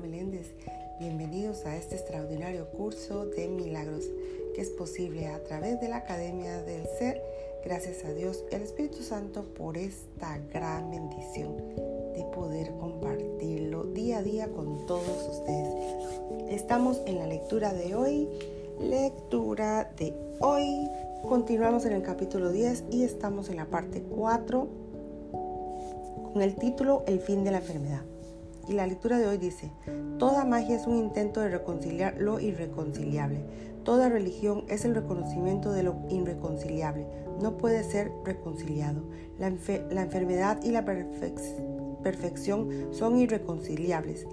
Meléndez. Bienvenidos a este extraordinario curso de milagros que es posible a través de la Academia del Ser. Gracias a Dios, el Espíritu Santo, por esta gran bendición de poder compartirlo día a día con todos ustedes. Estamos en la lectura de hoy. Lectura de hoy. Continuamos en el capítulo 10 y estamos en la parte 4 con el título El fin de la enfermedad. Y la lectura de hoy dice, Toda magia es un intento de reconciliar lo irreconciliable. Toda religión es el reconocimiento de lo irreconciliable. No puede ser reconciliado. La, enfermedad y la perfección son irreconciliables.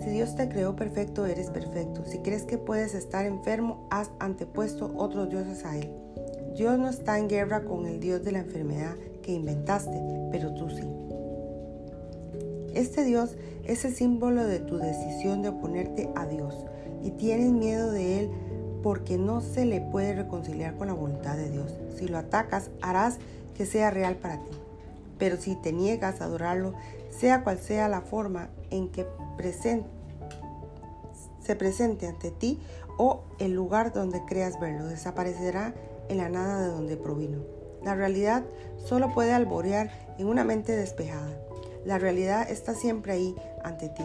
Si Dios te creó perfecto, eres perfecto. Si crees que puedes estar enfermo, has antepuesto otros dioses a Él. Dios no está en guerra con el Dios de la enfermedad que inventaste, pero tú sí. Este Dios es el símbolo de tu decisión de oponerte a Dios y tienes miedo de Él porque no se le puede reconciliar con la voluntad de Dios. Si lo atacas, harás que sea real para ti. Pero si te niegas a adorarlo, sea cual sea la forma en que se presente ante ti o el lugar donde creas verlo, desaparecerá en la nada de donde provino. La realidad solo puede alborear en una mente despejada. La realidad está siempre ahí ante ti,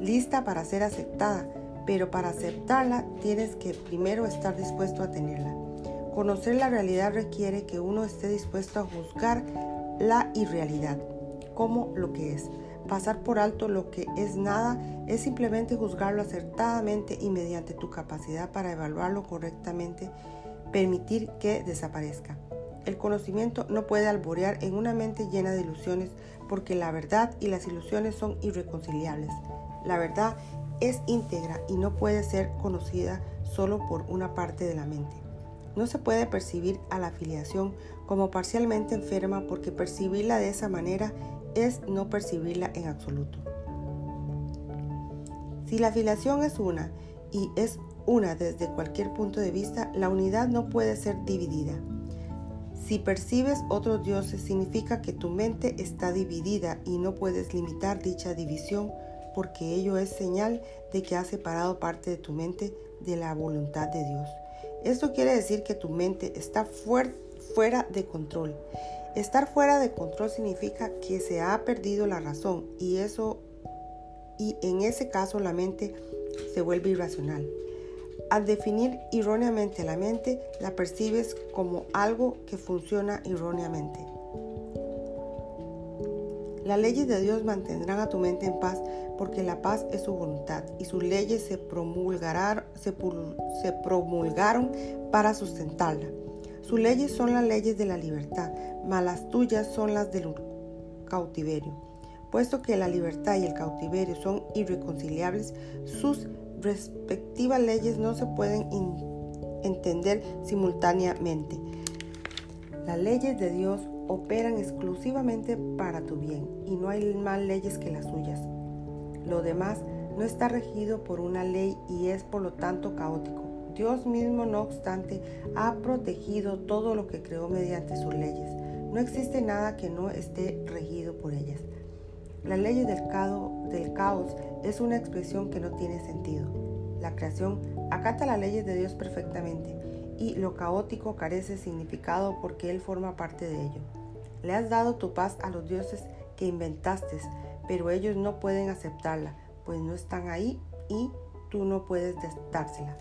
lista para ser aceptada, pero para aceptarla tienes que primero estar dispuesto a tenerla. Conocer la realidad requiere que uno esté dispuesto a juzgar la irrealidad como lo que es. Pasar por alto lo que es nada es simplemente juzgarlo acertadamente y mediante tu capacidad para evaluarlo correctamente, permitir que desaparezca. El conocimiento no puede alborear en una mente llena de ilusiones porque la verdad y las ilusiones son irreconciliables. La verdad es íntegra y no puede ser conocida solo por una parte de la mente. No se puede percibir a la afiliación como parcialmente enferma porque percibirla de esa manera es no percibirla en absoluto. Si la afiliación es una y es una desde cualquier punto de vista, la unidad no puede ser dividida. Si percibes otros dioses significa que tu mente está dividida y no puedes limitar dicha división porque ello es señal de que has separado parte de tu mente de la voluntad de Dios. Esto quiere decir que tu mente está fuera de control. Estar fuera de control significa que se ha perdido la razón y eso y en ese caso la mente se vuelve irracional. Al definir erróneamente la mente, la percibes como algo que funciona erróneamente. Las leyes de Dios mantendrán a tu mente en paz porque la paz es su voluntad y sus leyes se, promulgaron, se promulgaron para sustentarla. Sus leyes son las leyes de la libertad, mas las tuyas son las del cautiverio. Puesto que la libertad y el cautiverio son irreconciliables, sus respectivas leyes no se pueden entender simultáneamente. Las leyes de Dios operan exclusivamente para tu bien y no hay más leyes que las suyas. Lo demás no está regido por una ley y es por lo tanto caótico. Dios mismo, no obstante, ha protegido todo lo que creó mediante sus leyes. No existe nada que no esté regido por ellas. La ley del, del caos es una expresión que no tiene sentido. La creación acata las leyes de Dios perfectamente y lo caótico carece significado porque Él forma parte de ello. Le has dado tu paz a los dioses que inventaste, pero ellos no pueden aceptarla, pues no están ahí y tú no puedes dársela.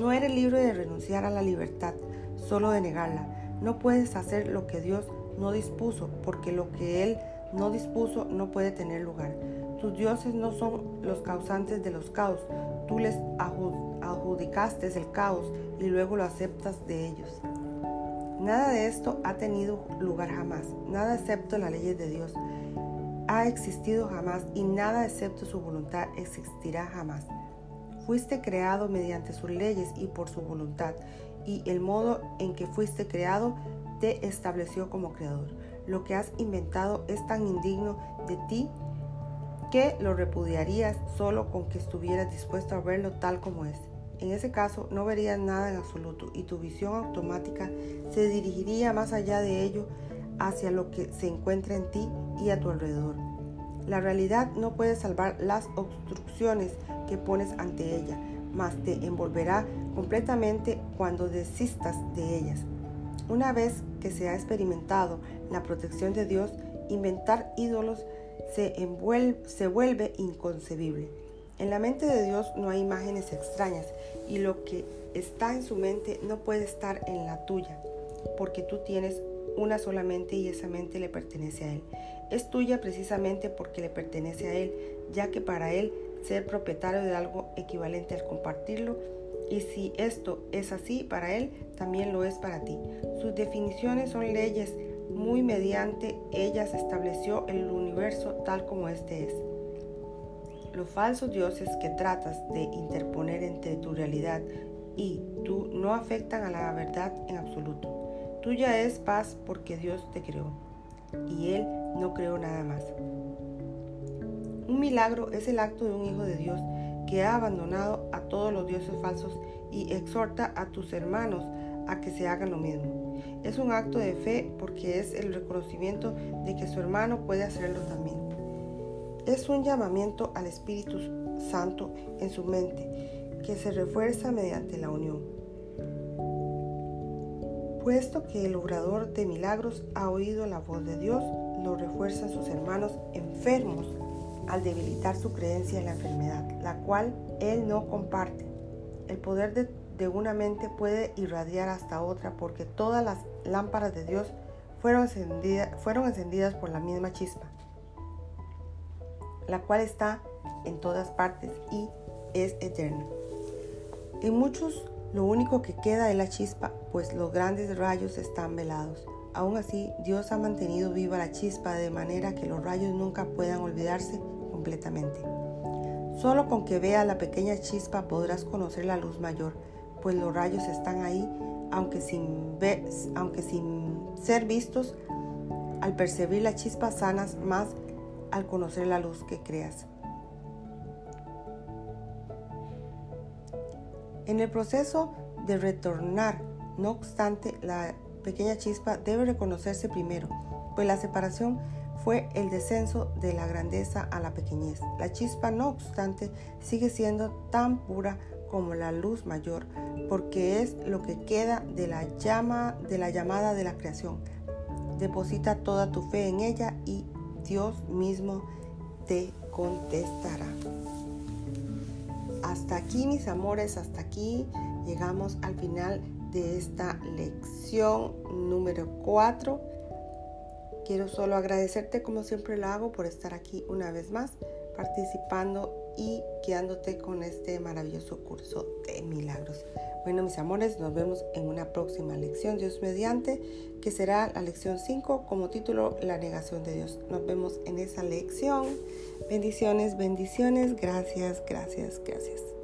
No eres libre de renunciar a la libertad, solo de negarla. No puedes hacer lo que Dios no dispuso, porque lo que Él no dispuso no puede tener lugar. Tus dioses no son los causantes de los caos. Tú les adjudicaste el caos y luego lo aceptas de ellos. Nada de esto ha tenido lugar jamás. Nada excepto la ley de Dios ha existido jamás y nada excepto su voluntad existirá jamás. Fuiste creado mediante sus leyes y por su voluntad, y el modo en que fuiste creado te estableció como creador lo que has inventado es tan indigno de ti que lo repudiarías solo con que estuvieras dispuesto a verlo tal como es. En ese caso no verías nada en absoluto y tu visión automática se dirigiría más allá de ello hacia lo que se encuentra en ti y a tu alrededor. La realidad no puede salvar las obstrucciones que pones ante ella, mas te envolverá completamente cuando desistas de ellas. Una vez que se ha experimentado la protección de Dios, inventar ídolos se, se vuelve inconcebible. En la mente de Dios no hay imágenes extrañas y lo que está en su mente no puede estar en la tuya, porque tú tienes una sola mente y esa mente le pertenece a Él. Es tuya precisamente porque le pertenece a Él, ya que para Él ser propietario de algo equivalente al compartirlo, y si esto es así para Él, también lo es para ti. Sus definiciones son leyes, muy mediante ellas estableció el universo tal como este es. Los falsos dioses que tratas de interponer entre tu realidad y tú no afectan a la verdad en absoluto. Tuya es paz porque Dios te creó y Él no creó nada más. Un milagro es el acto de un hijo de Dios que ha abandonado a todos los dioses falsos y exhorta a tus hermanos a que se hagan lo mismo. Es un acto de fe porque es el reconocimiento de que su hermano puede hacerlo también. Es un llamamiento al Espíritu Santo en su mente que se refuerza mediante la unión puesto que el obrador de milagros ha oído la voz de Dios, lo refuerzan sus hermanos enfermos al debilitar su creencia en la enfermedad, la cual él no comparte. El poder de, una mente puede irradiar hasta otra porque todas las lámparas de Dios fueron, fueron encendidas por la misma chispa, la cual está en todas partes y es eterna. En muchos lo único que queda es la chispa, pues los grandes rayos están velados. Aún así, Dios ha mantenido viva la chispa de manera que los rayos nunca puedan olvidarse completamente. Solo con que veas la pequeña chispa podrás conocer la luz mayor, pues los rayos están ahí, aunque sin, aunque sin ser vistos, al percibir la chispa sanas más al conocer la luz que creas. En el proceso de retornar, no obstante, la pequeña chispa debe reconocerse primero, pues la separación fue el descenso de la grandeza a la pequeñez. La chispa, no obstante, sigue siendo tan pura como la luz mayor, porque es lo que queda de la llama de la llamada de la creación. Deposita toda tu fe en ella y Dios mismo te contestará. Hasta aquí mis amores, hasta aquí llegamos al final de esta lección número 4. Quiero solo agradecerte como siempre lo hago por estar aquí una vez más participando y quedándote con este maravilloso curso de milagros. Bueno, mis amores, nos vemos en una próxima lección, Dios mediante, que será la lección 5 como título La negación de Dios. Nos vemos en esa lección. Bendiciones, bendiciones. Gracias, gracias, gracias.